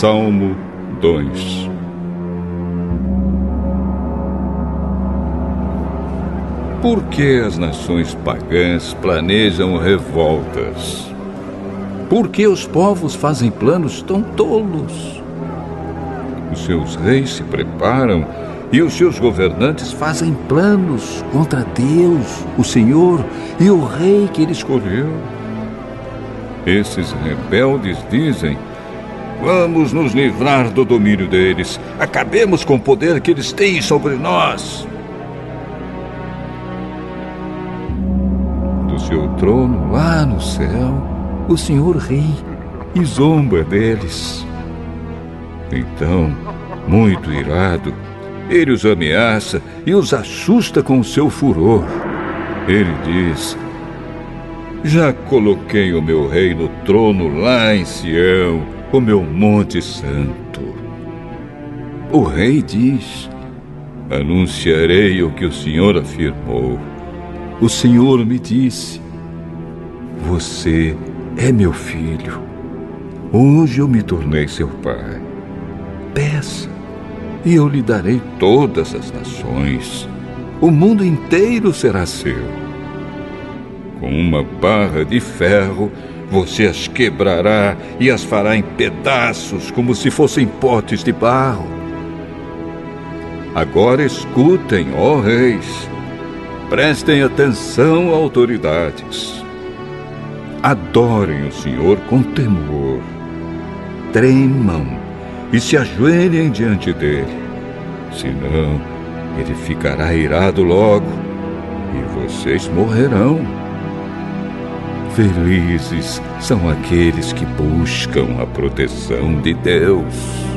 Salmo 2 Por que as nações pagãs planejam revoltas? Por que os povos fazem planos tão tolos? Os seus reis se preparam e os seus governantes fazem planos contra Deus, o Senhor e o rei que ele escolheu. Esses rebeldes dizem: Vamos nos livrar do domínio deles. Acabemos com o poder que eles têm sobre nós. Do seu trono lá no céu, o Senhor ri e zomba deles. Então, muito irado, ele os ameaça e os assusta com o seu furor. Ele diz: Já coloquei o meu rei no trono lá em Sião, o meu monte santo. O rei diz: Anunciarei o que o Senhor afirmou. O Senhor me disse: Você é meu filho. Hoje eu me tornei seu pai. Peça e eu lhe darei todas as nações. O mundo inteiro será seu. Com uma barra de ferro, você as quebrará e as fará em pedaços, como se fossem potes de barro. Agora escutem, ó reis. Prestem atenção, autoridades. Adorem o Senhor com temor. Tremam e se ajoelhem diante dele. Senão, ele ficará irado logo e vocês morrerão. Felizes são aqueles que buscam a proteção de Deus.